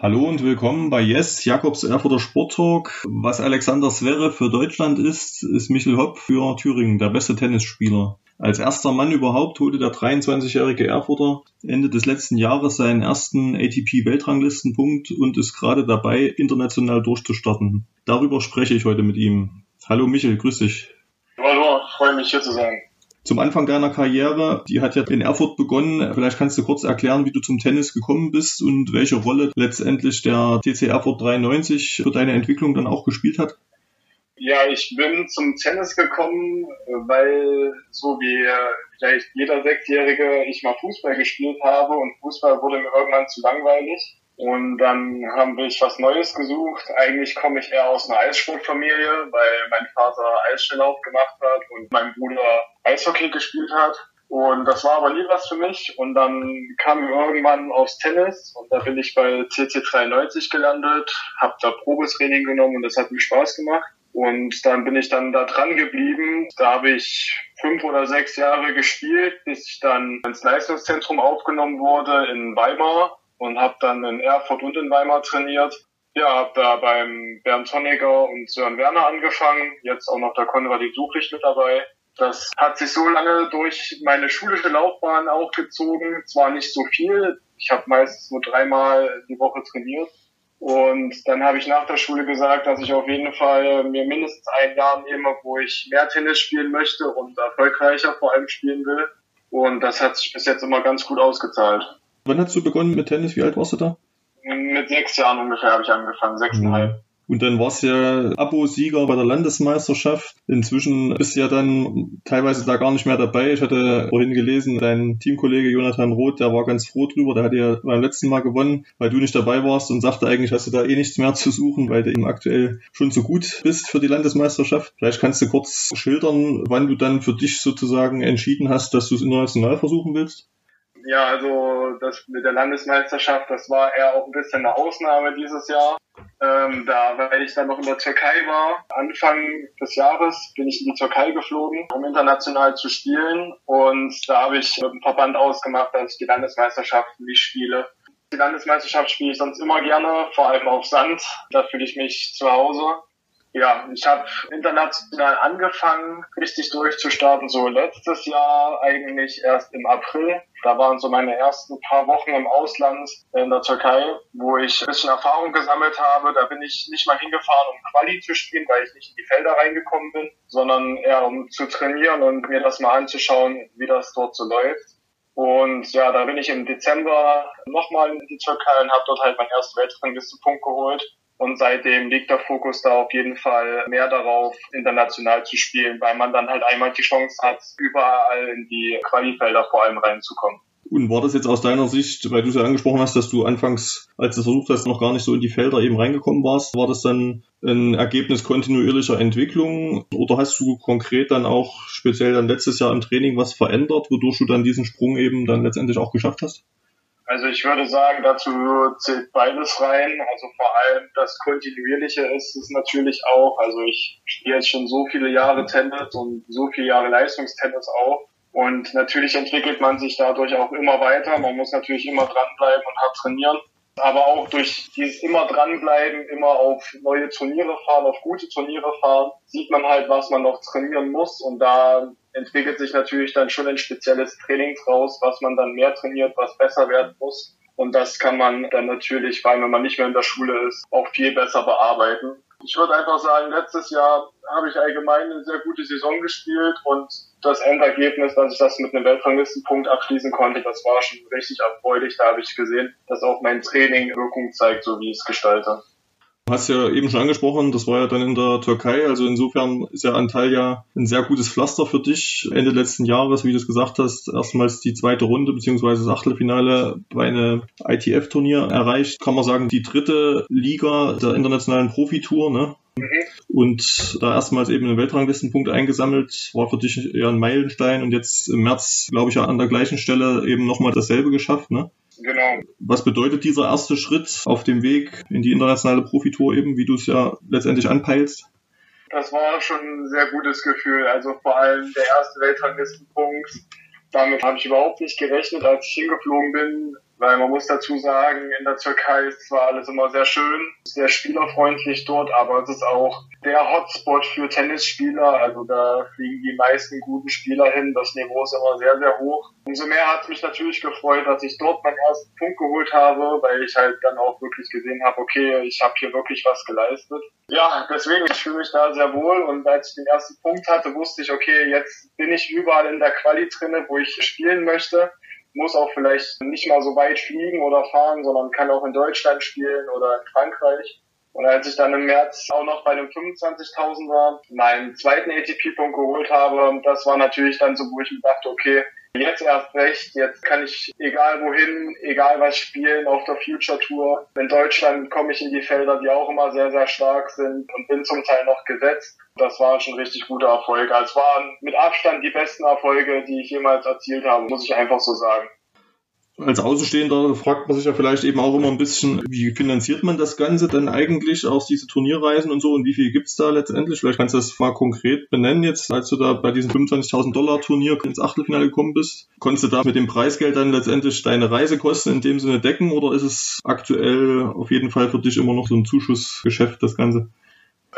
Hallo und willkommen bei Yes, Jakobs Erfurter Sporttalk. Was Alexander Zverev für Deutschland ist, ist Michel Hopp für Thüringen, der beste Tennisspieler. Als erster Mann überhaupt holte der 23-jährige Erfurter Ende des letzten Jahres seinen ersten ATP-Weltranglistenpunkt und ist gerade dabei, international durchzustarten. Darüber spreche ich heute mit ihm. Hallo Michel, grüß dich. Hallo, freue mich hier zu sein. Zum Anfang deiner Karriere, die hat ja in Erfurt begonnen. Vielleicht kannst du kurz erklären, wie du zum Tennis gekommen bist und welche Rolle letztendlich der TC Erfurt 93 für deine Entwicklung dann auch gespielt hat. Ja, ich bin zum Tennis gekommen, weil so wie vielleicht jeder Sechsjährige ich mal Fußball gespielt habe und Fußball wurde mir irgendwann zu langweilig. Und dann haben wir was Neues gesucht. Eigentlich komme ich eher aus einer Eissportfamilie, weil mein Vater Eisschnelllauf gemacht hat und mein Bruder Eishockey gespielt hat. Und das war aber nie was für mich. Und dann kam ich irgendwann aufs Tennis und da bin ich bei CC 93 gelandet, habe da Probetraining genommen und das hat mir Spaß gemacht. Und dann bin ich dann da dran geblieben. Da habe ich fünf oder sechs Jahre gespielt, bis ich dann ins Leistungszentrum aufgenommen wurde in Weimar und habe dann in Erfurt und in Weimar trainiert. Ja, habe da beim Bernd Honegger und Sören Werner angefangen, jetzt auch noch der Konrad Suchlich mit dabei. Das hat sich so lange durch meine schulische Laufbahn auch gezogen. Zwar nicht so viel, ich habe meistens nur dreimal die Woche trainiert. Und dann habe ich nach der Schule gesagt, dass ich auf jeden Fall mir mindestens ein Jahr nehme, wo ich mehr Tennis spielen möchte und erfolgreicher vor allem spielen will. Und das hat sich bis jetzt immer ganz gut ausgezahlt. Wann hast du begonnen mit Tennis? Wie alt warst du da? Mit sechs Jahren ungefähr habe ich angefangen, sechseinhalb. Mhm. Und dann warst du ja Abo-Sieger bei der Landesmeisterschaft. Inzwischen bist du ja dann teilweise da gar nicht mehr dabei. Ich hatte vorhin gelesen, dein Teamkollege Jonathan Roth, der war ganz froh drüber. Der hat ja beim letzten Mal gewonnen, weil du nicht dabei warst und sagte eigentlich, hast du da eh nichts mehr zu suchen, weil du eben aktuell schon so gut bist für die Landesmeisterschaft. Vielleicht kannst du kurz schildern, wann du dann für dich sozusagen entschieden hast, dass du es international versuchen willst. Ja, also das mit der Landesmeisterschaft, das war eher auch ein bisschen eine Ausnahme dieses Jahr. Ähm, da, weil ich dann noch in der Türkei war, Anfang des Jahres bin ich in die Türkei geflogen, um international zu spielen. Und da habe ich mit dem Verband ausgemacht, dass ich die Landesmeisterschaft nicht spiele. Die Landesmeisterschaft spiele ich sonst immer gerne, vor allem auf Sand. Da fühle ich mich zu Hause. Ja, ich habe international angefangen, richtig durchzustarten, so letztes Jahr eigentlich erst im April. Da waren so meine ersten paar Wochen im Ausland in der Türkei, wo ich ein bisschen Erfahrung gesammelt habe. Da bin ich nicht mal hingefahren, um Quali zu spielen, weil ich nicht in die Felder reingekommen bin, sondern eher um zu trainieren und mir das mal anzuschauen, wie das dort so läuft. Und ja, da bin ich im Dezember nochmal in die Türkei und habe dort halt meinen ersten Weltranglistenpunkt geholt und seitdem liegt der Fokus da auf jeden Fall mehr darauf, international zu spielen, weil man dann halt einmal die Chance hat, überall in die Qualifelder vor allem reinzukommen. Und war das jetzt aus deiner Sicht, weil du es ja angesprochen hast, dass du anfangs, als du versucht hast, noch gar nicht so in die Felder eben reingekommen warst, war das dann ein Ergebnis kontinuierlicher Entwicklung oder hast du konkret dann auch speziell dann letztes Jahr im Training was verändert, wodurch du dann diesen Sprung eben dann letztendlich auch geschafft hast? Also ich würde sagen, dazu zählt beides rein. Also vor allem das Kontinuierliche ist es natürlich auch. Also ich spiele jetzt schon so viele Jahre Tennis und so viele Jahre Leistungstennis auch. Und natürlich entwickelt man sich dadurch auch immer weiter. Man muss natürlich immer dranbleiben und hart trainieren. Aber auch durch dieses immer dranbleiben, immer auf neue Turniere fahren, auf gute Turniere fahren, sieht man halt, was man noch trainieren muss. Und da entwickelt sich natürlich dann schon ein spezielles Training draus, was man dann mehr trainiert, was besser werden muss. Und das kann man dann natürlich, vor allem wenn man nicht mehr in der Schule ist, auch viel besser bearbeiten. Ich würde einfach sagen, letztes Jahr habe ich allgemein eine sehr gute Saison gespielt und das Endergebnis, dass ich das mit einem Weltranglistenpunkt abschließen konnte, das war schon richtig erfreulich. Da habe ich gesehen, dass auch mein Training Wirkung zeigt, so wie ich es gestalte. Du hast ja eben schon angesprochen, das war ja dann in der Türkei, also insofern ist ja Antalya ein sehr gutes Pflaster für dich. Ende letzten Jahres, wie du es gesagt hast, erstmals die zweite Runde beziehungsweise das Achtelfinale bei einem ITF-Turnier erreicht. Kann man sagen, die dritte Liga der internationalen Profitour, ne? und da erstmals eben einen Weltranglistenpunkt eingesammelt, war für dich eher ein Meilenstein und jetzt im März, glaube ich, an der gleichen Stelle eben nochmal dasselbe geschafft, ne? Genau. Was bedeutet dieser erste Schritt auf dem Weg in die internationale Profitour eben, wie du es ja letztendlich anpeilst? Das war schon ein sehr gutes Gefühl. Also vor allem der erste Weltranglistenpunkt. Damit habe ich überhaupt nicht gerechnet, als ich hingeflogen bin. Weil man muss dazu sagen, in der Türkei ist zwar alles immer sehr schön, sehr spielerfreundlich dort, aber es ist auch der Hotspot für Tennisspieler. Also da fliegen die meisten guten Spieler hin. Das Niveau ist immer sehr, sehr hoch. Umso mehr hat es mich natürlich gefreut, dass ich dort meinen ersten Punkt geholt habe, weil ich halt dann auch wirklich gesehen habe, okay, ich habe hier wirklich was geleistet. Ja, deswegen, ich fühle mich da sehr wohl und als ich den ersten Punkt hatte, wusste ich, okay, jetzt bin ich überall in der Quali drinne, wo ich spielen möchte muss auch vielleicht nicht mal so weit fliegen oder fahren, sondern kann auch in Deutschland spielen oder in Frankreich. Und als ich dann im März auch noch bei einem 25.000 war, meinen zweiten ATP-Punkt geholt habe, das war natürlich dann so, wo ich mir dachte, okay, Jetzt erst recht, jetzt kann ich egal wohin, egal was spielen auf der Future Tour. In Deutschland komme ich in die Felder, die auch immer sehr, sehr stark sind und bin zum Teil noch gesetzt. Das war schon richtig guter Erfolg. Also es waren mit Abstand die besten Erfolge, die ich jemals erzielt habe, muss ich einfach so sagen als Außenstehender fragt man sich ja vielleicht eben auch immer ein bisschen, wie finanziert man das Ganze denn eigentlich aus diese Turnierreisen und so und wie viel gibt's da letztendlich? Vielleicht kannst du das mal konkret benennen jetzt, als du da bei diesem 25.000 Dollar Turnier ins Achtelfinale gekommen bist. Konntest du da mit dem Preisgeld dann letztendlich deine Reisekosten in dem Sinne decken oder ist es aktuell auf jeden Fall für dich immer noch so ein Zuschussgeschäft, das Ganze?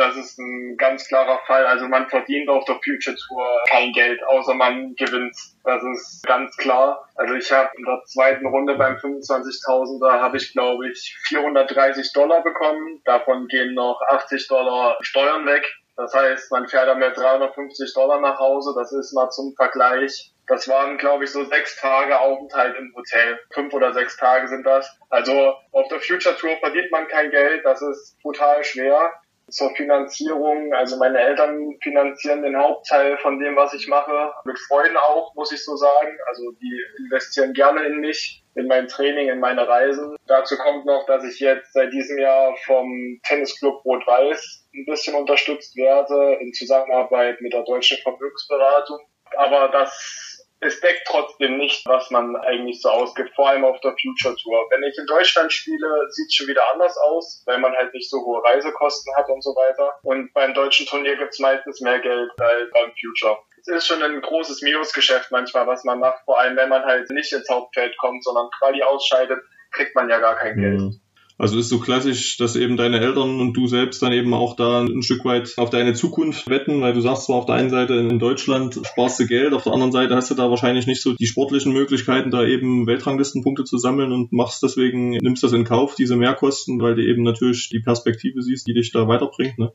Das ist ein ganz klarer Fall. Also man verdient auf der Future Tour kein Geld, außer man gewinnt. Das ist ganz klar. Also ich habe in der zweiten Runde beim 25.000er habe ich glaube ich 430 Dollar bekommen. Davon gehen noch 80 Dollar Steuern weg. Das heißt, man fährt damit 350 Dollar nach Hause. Das ist mal zum Vergleich. Das waren, glaube ich, so sechs Tage Aufenthalt im Hotel. Fünf oder sechs Tage sind das. Also auf der Future Tour verdient man kein Geld. Das ist brutal schwer zur Finanzierung. Also meine Eltern finanzieren den Hauptteil von dem, was ich mache. Mit Freunden auch, muss ich so sagen. Also die investieren gerne in mich, in mein Training, in meine Reisen. Dazu kommt noch, dass ich jetzt seit diesem Jahr vom Tennisclub Rot-Weiß ein bisschen unterstützt werde in Zusammenarbeit mit der Deutschen Vermögensberatung. Aber das es deckt trotzdem nicht, was man eigentlich so ausgibt, vor allem auf der Future Tour. Wenn ich in Deutschland spiele, sieht es schon wieder anders aus, weil man halt nicht so hohe Reisekosten hat und so weiter. Und beim deutschen Turnier gibt es meistens mehr Geld als beim Future. Es ist schon ein großes Minusgeschäft manchmal, was man macht, vor allem wenn man halt nicht ins Hauptfeld kommt, sondern Quali ausscheidet, kriegt man ja gar kein mhm. Geld. Also ist so klassisch, dass eben deine Eltern und du selbst dann eben auch da ein Stück weit auf deine Zukunft wetten, weil du sagst zwar auf der einen Seite in Deutschland sparst du Geld, auf der anderen Seite hast du da wahrscheinlich nicht so die sportlichen Möglichkeiten, da eben Weltranglistenpunkte zu sammeln und machst deswegen, nimmst das in Kauf, diese Mehrkosten, weil du eben natürlich die Perspektive siehst, die dich da weiterbringt, ne?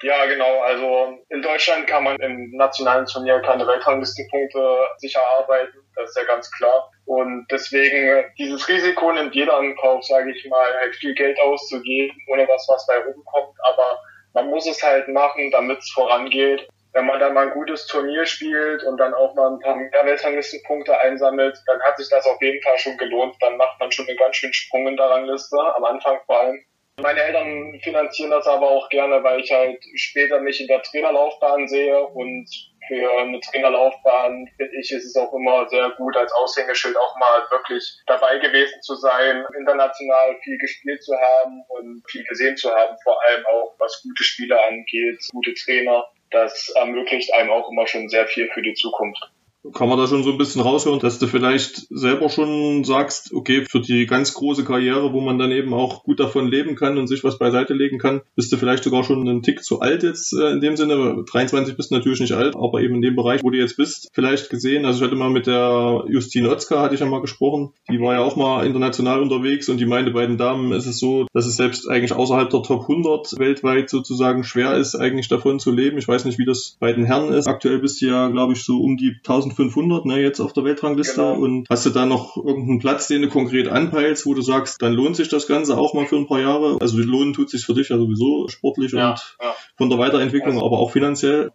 Ja, genau. Also in Deutschland kann man im nationalen Turnier keine Weltranglistenpunkte sicher arbeiten. Das ist ja ganz klar. Und deswegen dieses Risiko nimmt jeder in Kauf, sage ich mal, halt viel Geld auszugeben, ohne dass was bei rumkommt. Aber man muss es halt machen, damit es vorangeht. Wenn man dann mal ein gutes Turnier spielt und dann auch mal ein paar mehr Weltranglistenpunkte einsammelt, dann hat sich das auf jeden Fall schon gelohnt. Dann macht man schon einen ganz schönen Sprung in der Rangliste, am Anfang vor allem. Meine Eltern finanzieren das aber auch gerne, weil ich halt später mich in der Trainerlaufbahn sehe. Und für eine Trainerlaufbahn finde ich, ist es auch immer sehr gut, als Aushängeschild auch mal wirklich dabei gewesen zu sein, international viel gespielt zu haben und viel gesehen zu haben, vor allem auch was gute Spieler angeht, gute Trainer. Das ermöglicht einem auch immer schon sehr viel für die Zukunft kann man da schon so ein bisschen raushören, dass du vielleicht selber schon sagst, okay, für die ganz große Karriere, wo man dann eben auch gut davon leben kann und sich was beiseite legen kann, bist du vielleicht sogar schon einen Tick zu alt jetzt äh, in dem Sinne. 23 bist du natürlich nicht alt, aber eben in dem Bereich, wo du jetzt bist, vielleicht gesehen. Also ich hatte mal mit der Justine Otzka, hatte ich ja mal gesprochen, die war ja auch mal international unterwegs und die meinte, bei den Damen ist es so, dass es selbst eigentlich außerhalb der Top 100 weltweit sozusagen schwer ist, eigentlich davon zu leben. Ich weiß nicht, wie das bei den Herren ist. Aktuell bist du ja, glaube ich, so um die 1000 1500 ne, jetzt auf der Weltrangliste. Genau. Und hast du da noch irgendeinen Platz, den du konkret anpeilst, wo du sagst, dann lohnt sich das Ganze auch mal für ein paar Jahre? Also lohnen tut sich für dich ja sowieso sportlich ja, und ja. von der Weiterentwicklung, also, aber auch finanziell.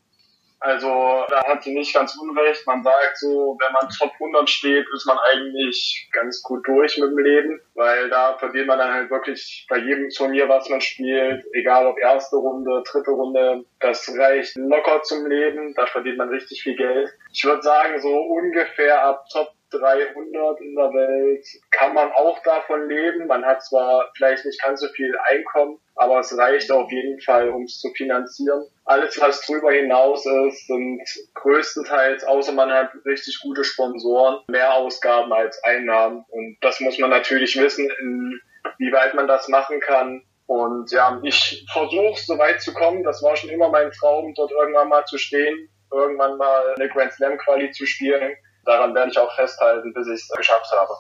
Also da hat sie nicht ganz unrecht. Man sagt so, wenn man Top 100 steht, ist man eigentlich ganz gut durch mit dem Leben, weil da verdient man dann halt wirklich bei jedem Turnier, was man spielt, egal ob erste Runde, dritte Runde, das reicht locker zum Leben. Da verdient man richtig viel Geld. Ich würde sagen, so ungefähr ab Top 300 in der Welt kann man auch davon leben. Man hat zwar vielleicht nicht ganz so viel Einkommen, aber es reicht auf jeden Fall, um es zu finanzieren. Alles, was drüber hinaus ist, sind größtenteils, außer man hat richtig gute Sponsoren, mehr Ausgaben als Einnahmen. Und das muss man natürlich wissen, inwieweit man das machen kann. Und ja, ich versuche so weit zu kommen. Das war schon immer mein Traum, dort irgendwann mal zu stehen, irgendwann mal eine Grand Slam Quali zu spielen. Daran werde ich auch festhalten, bis ich es geschafft habe.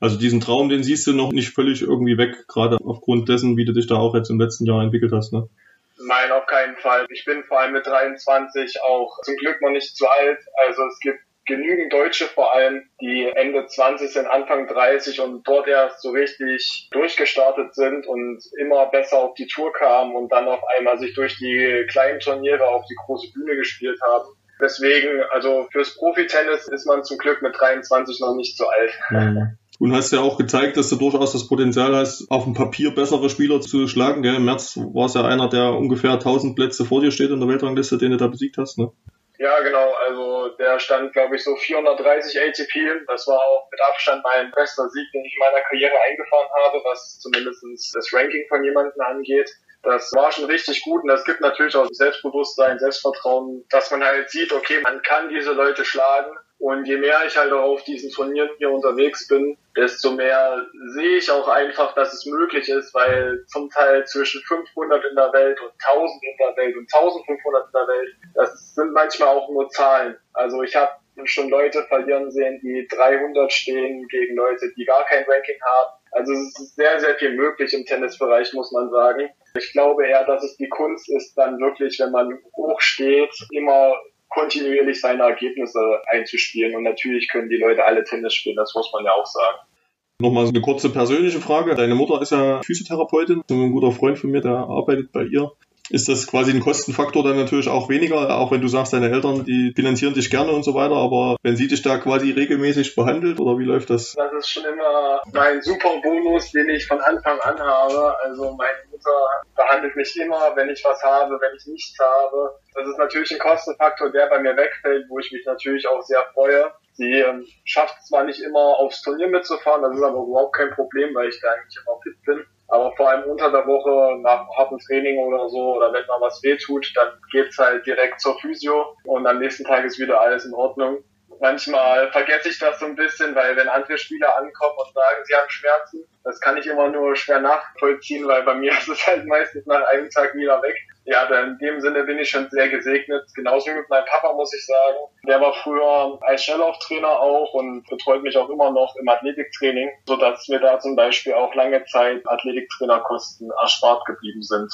Also diesen Traum, den siehst du noch nicht völlig irgendwie weg, gerade aufgrund dessen, wie du dich da auch jetzt im letzten Jahr entwickelt hast, ne? Nein, auf keinen Fall. Ich bin vor allem mit 23 auch zum Glück noch nicht zu alt. Also es gibt genügend Deutsche vor allem, die Ende 20 sind, Anfang 30 und dort erst so richtig durchgestartet sind und immer besser auf die Tour kamen und dann auf einmal sich durch die kleinen Turniere auf die große Bühne gespielt haben. Deswegen, also fürs Profitennis ist man zum Glück mit 23 noch nicht so alt. Mhm. Und hast ja auch gezeigt, dass du durchaus das Potenzial hast, auf dem Papier bessere Spieler zu schlagen. Gell? Im März war es ja einer, der ungefähr 1000 Plätze vor dir steht in der Weltrangliste, den du da besiegt hast. Ne? Ja, genau. Also der stand, glaube ich, so 430 ATP. Das war auch mit Abstand mein bester Sieg, den ich in meiner Karriere eingefahren habe, was zumindest das Ranking von jemandem angeht. Das war schon richtig gut und das gibt natürlich auch Selbstbewusstsein, Selbstvertrauen, dass man halt sieht, okay, man kann diese Leute schlagen. Und je mehr ich halt auch auf diesen Turnieren hier unterwegs bin, desto mehr sehe ich auch einfach, dass es möglich ist, weil zum Teil zwischen 500 in der Welt und 1000 in der Welt und 1500 in der Welt, das sind manchmal auch nur Zahlen. Also ich habe schon Leute verlieren sehen, die 300 stehen gegen Leute, die gar kein Ranking haben. Also es ist sehr, sehr viel möglich im Tennisbereich, muss man sagen. Ich glaube eher, dass es die Kunst ist, dann wirklich, wenn man hoch steht, immer kontinuierlich seine Ergebnisse einzuspielen. Und natürlich können die Leute alle Tennis spielen, das muss man ja auch sagen. Nochmal eine kurze persönliche Frage. Deine Mutter ist ja Physiotherapeutin, ein guter Freund von mir, der arbeitet bei ihr ist das quasi ein Kostenfaktor dann natürlich auch weniger, auch wenn du sagst, deine Eltern, die finanzieren dich gerne und so weiter, aber wenn sie dich da quasi regelmäßig behandelt oder wie läuft das? Das ist schon immer mein super Bonus, den ich von Anfang an habe. Also meine Mutter behandelt mich immer, wenn ich was habe, wenn ich nichts habe. Das ist natürlich ein Kostenfaktor, der bei mir wegfällt, wo ich mich natürlich auch sehr freue. Sie ähm, schafft zwar nicht immer aufs Turnier mitzufahren, das ist aber überhaupt kein Problem, weil ich da eigentlich immer fit bin. Aber vor allem unter der Woche nach hartem Training oder so oder wenn mal was weh tut, dann geht's halt direkt zur Physio und am nächsten Tag ist wieder alles in Ordnung. Manchmal vergesse ich das so ein bisschen, weil wenn andere Spieler ankommen und sagen, sie haben Schmerzen, das kann ich immer nur schwer nachvollziehen, weil bei mir ist es halt meistens nach einem Tag wieder weg. Ja, in dem Sinne bin ich schon sehr gesegnet. Genauso wie mit meinem Papa, muss ich sagen. Der war früher als Schnelllauftrainer auch und betreut mich auch immer noch im Athletiktraining, sodass mir da zum Beispiel auch lange Zeit Athletiktrainerkosten erspart geblieben sind.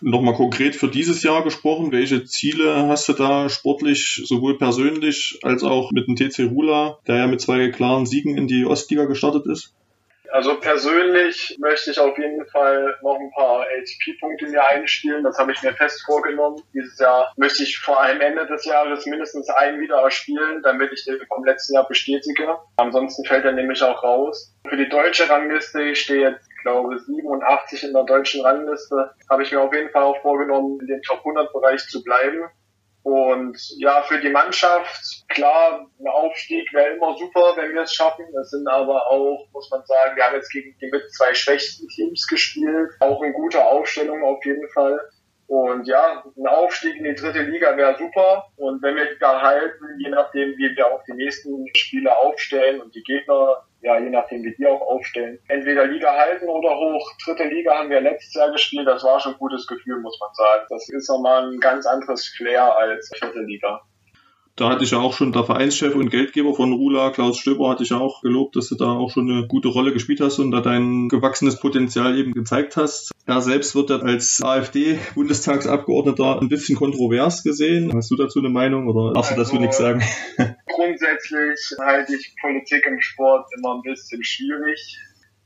Nochmal konkret für dieses Jahr gesprochen, welche Ziele hast du da sportlich, sowohl persönlich als auch mit dem TC Rula, der ja mit zwei klaren Siegen in die Ostliga gestartet ist? Also persönlich möchte ich auf jeden Fall noch ein paar ATP-Punkte mir einspielen. Das habe ich mir fest vorgenommen. Dieses Jahr möchte ich vor allem Ende des Jahres mindestens einen wieder erspielen, damit ich den vom letzten Jahr bestätige. Ansonsten fällt er nämlich auch raus. Für die deutsche Rangliste, stehe jetzt, glaube 87 in der deutschen Rangliste, habe ich mir auf jeden Fall auch vorgenommen, in den Top 100 Bereich zu bleiben. Und ja, für die Mannschaft, klar, ein Aufstieg wäre immer super, wenn wir es schaffen. Das sind aber auch, muss man sagen, wir haben jetzt gegen die mit zwei schwächsten Teams gespielt. Auch eine gute Aufstellung auf jeden Fall. Und ja, ein Aufstieg in die dritte Liga wäre super. Und wenn wir da halten, je nachdem, wie wir auch die nächsten Spiele aufstellen und die Gegner, ja, je nachdem, wie die auch aufstellen, entweder Liga halten oder hoch. Dritte Liga haben wir letztes Jahr gespielt. Das war schon ein gutes Gefühl, muss man sagen. Das ist nochmal ein ganz anderes Flair als vierte Liga. Da hatte ich ja auch schon der Vereinschef und Geldgeber von Rula, Klaus Stöber, hatte ich ja auch gelobt, dass du da auch schon eine gute Rolle gespielt hast und da dein gewachsenes Potenzial eben gezeigt hast. Er selbst wird ja als AfD-Bundestagsabgeordneter ein bisschen kontrovers gesehen. Hast du dazu eine Meinung oder darfst also, du dazu nichts sagen? Grundsätzlich halte ich Politik im Sport immer ein bisschen schwierig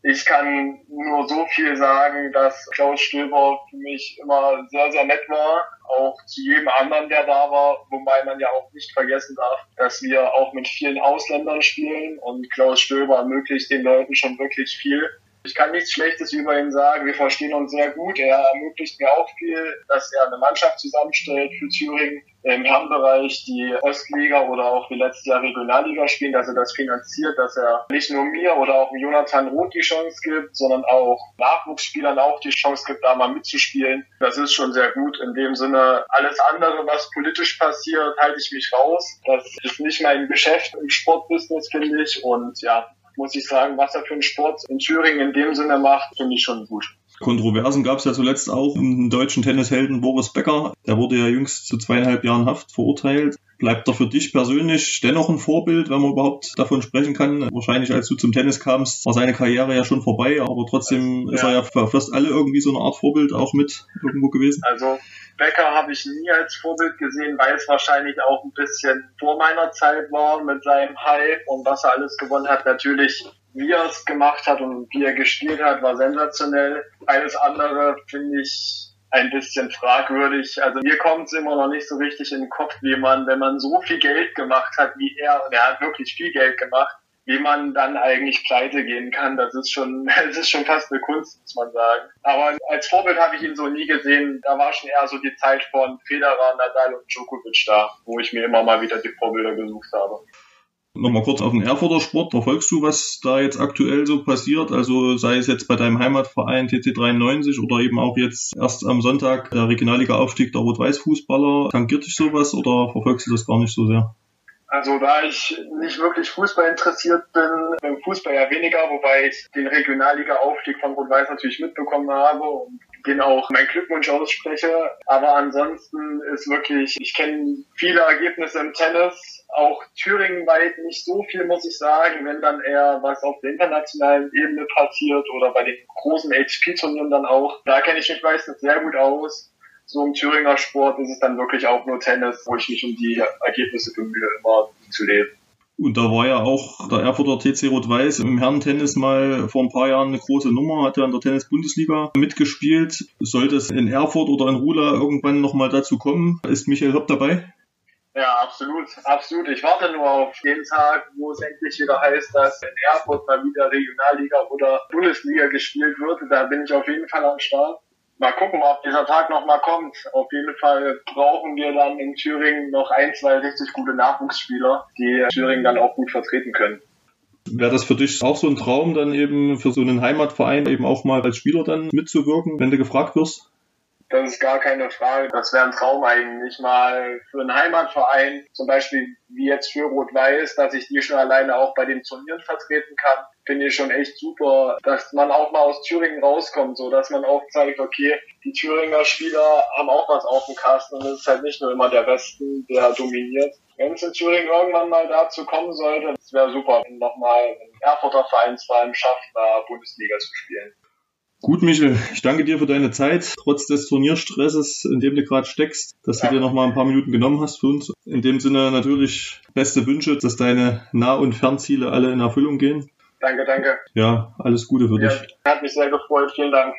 Ich kann nur so viel sagen, dass Klaus Stöber für mich immer sehr, sehr nett war. Auch zu jedem anderen, der da war. Wobei man ja auch nicht vergessen darf, dass wir auch mit vielen Ausländern spielen und Klaus Stöber ermöglicht den Leuten schon wirklich viel. Ich kann nichts Schlechtes über ihn sagen. Wir verstehen uns sehr gut. Er ermöglicht mir auch viel, dass er eine Mannschaft zusammenstellt für Thüringen im Herrenbereich, die Ostliga oder auch wie letztes Jahr Regionalliga spielen, dass er das finanziert, dass er nicht nur mir oder auch Jonathan Roth die Chance gibt, sondern auch Nachwuchsspielern auch die Chance gibt, da mal mitzuspielen. Das ist schon sehr gut. In dem Sinne, alles andere, was politisch passiert, halte ich mich raus. Das ist nicht mein Geschäft im Sportbusiness, finde ich. Und ja, muss ich sagen, was er für einen Sport in Thüringen in dem Sinne macht, finde ich schon gut. Kontroversen gab es ja zuletzt auch im deutschen Tennishelden Boris Becker. Der wurde ja jüngst zu zweieinhalb Jahren Haft verurteilt. Bleibt er für dich persönlich dennoch ein Vorbild, wenn man überhaupt davon sprechen kann? Wahrscheinlich, als du zum Tennis kamst, war seine Karriere ja schon vorbei, aber trotzdem also, ist er ja für fast alle irgendwie so eine Art Vorbild auch mit irgendwo gewesen. Also Becker habe ich nie als Vorbild gesehen, weil es wahrscheinlich auch ein bisschen vor meiner Zeit war mit seinem Hype und was er alles gewonnen hat. Natürlich, wie er es gemacht hat und wie er gespielt hat, war sensationell. Alles andere finde ich ein bisschen fragwürdig. Also mir kommt es immer noch nicht so richtig in den Kopf, wie man, wenn man so viel Geld gemacht hat wie er, und er hat wirklich viel Geld gemacht, wie man dann eigentlich pleite gehen kann, das ist schon, das ist schon fast eine Kunst, muss man sagen. Aber als Vorbild habe ich ihn so nie gesehen. Da war schon eher so die Zeit von Federer, Nadal und Djokovic da, wo ich mir immer mal wieder die Vorbilder gesucht habe. Nochmal kurz auf den Erfurter Sport. Verfolgst du, was da jetzt aktuell so passiert? Also sei es jetzt bei deinem Heimatverein TC93 oder eben auch jetzt erst am Sonntag der Regionalliga-Aufstieg der Rot-Weiß-Fußballer. Tangiert dich sowas oder verfolgst du das gar nicht so sehr? Also da ich nicht wirklich Fußball interessiert bin, im Fußball ja weniger, wobei ich den Regionalliga-Aufstieg von Rot-Weiß natürlich mitbekommen habe und den auch mein Glückwunsch ausspreche. Aber ansonsten ist wirklich, ich kenne viele Ergebnisse im Tennis, auch Thüringen weit nicht so viel, muss ich sagen, wenn dann eher was auf der internationalen Ebene passiert oder bei den großen HP-Turnieren dann auch. Da kenne ich mich meistens sehr gut aus so im Thüringer Sport ist es dann wirklich auch nur Tennis, wo ich mich um die Ergebnisse bemühe, immer zu leben. Und da war ja auch der Erfurter TC Rot-Weiß im Herrentennis mal vor ein paar Jahren eine große Nummer, hat ja in der Tennis-Bundesliga mitgespielt. Sollte es in Erfurt oder in Rula irgendwann nochmal dazu kommen, ist Michael Hopp dabei? Ja, absolut, absolut. Ich warte nur auf den Tag, wo es endlich wieder heißt, dass in Erfurt mal wieder Regionalliga oder Bundesliga gespielt wird. Da bin ich auf jeden Fall am Start mal gucken, ob dieser Tag nochmal kommt. Auf jeden Fall brauchen wir dann in Thüringen noch ein, zwei richtig gute Nachwuchsspieler, die Thüringen dann auch gut vertreten können. Wäre das für dich auch so ein Traum, dann eben für so einen Heimatverein eben auch mal als Spieler dann mitzuwirken, wenn du gefragt wirst? Das ist gar keine Frage. Das wäre ein Traum eigentlich mal für einen Heimatverein, zum Beispiel wie jetzt für Rot-Weiß, dass ich die schon alleine auch bei den Turnieren vertreten kann. Finde ich schon echt super, dass man auch mal aus Thüringen rauskommt, so dass man auch zeigt, okay, die Thüringer Spieler haben auch was auf dem Kasten und es ist halt nicht nur immer der Westen, der dominiert. Wenn es in Thüringen irgendwann mal dazu kommen sollte, es wäre super, wenn nochmal ein Erfurter Vereinsverein schafft, da Bundesliga zu spielen. Gut, Michel, ich danke dir für deine Zeit, trotz des Turnierstresses, in dem du gerade steckst, dass du dir noch mal ein paar Minuten genommen hast für uns. In dem Sinne natürlich beste Wünsche, dass deine Nah- und Fernziele alle in Erfüllung gehen. Danke, danke. Ja, alles Gute für ja, dich. Hat mich sehr gefreut. Vielen Dank.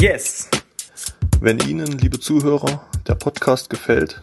Yes! Wenn Ihnen, liebe Zuhörer, der Podcast gefällt,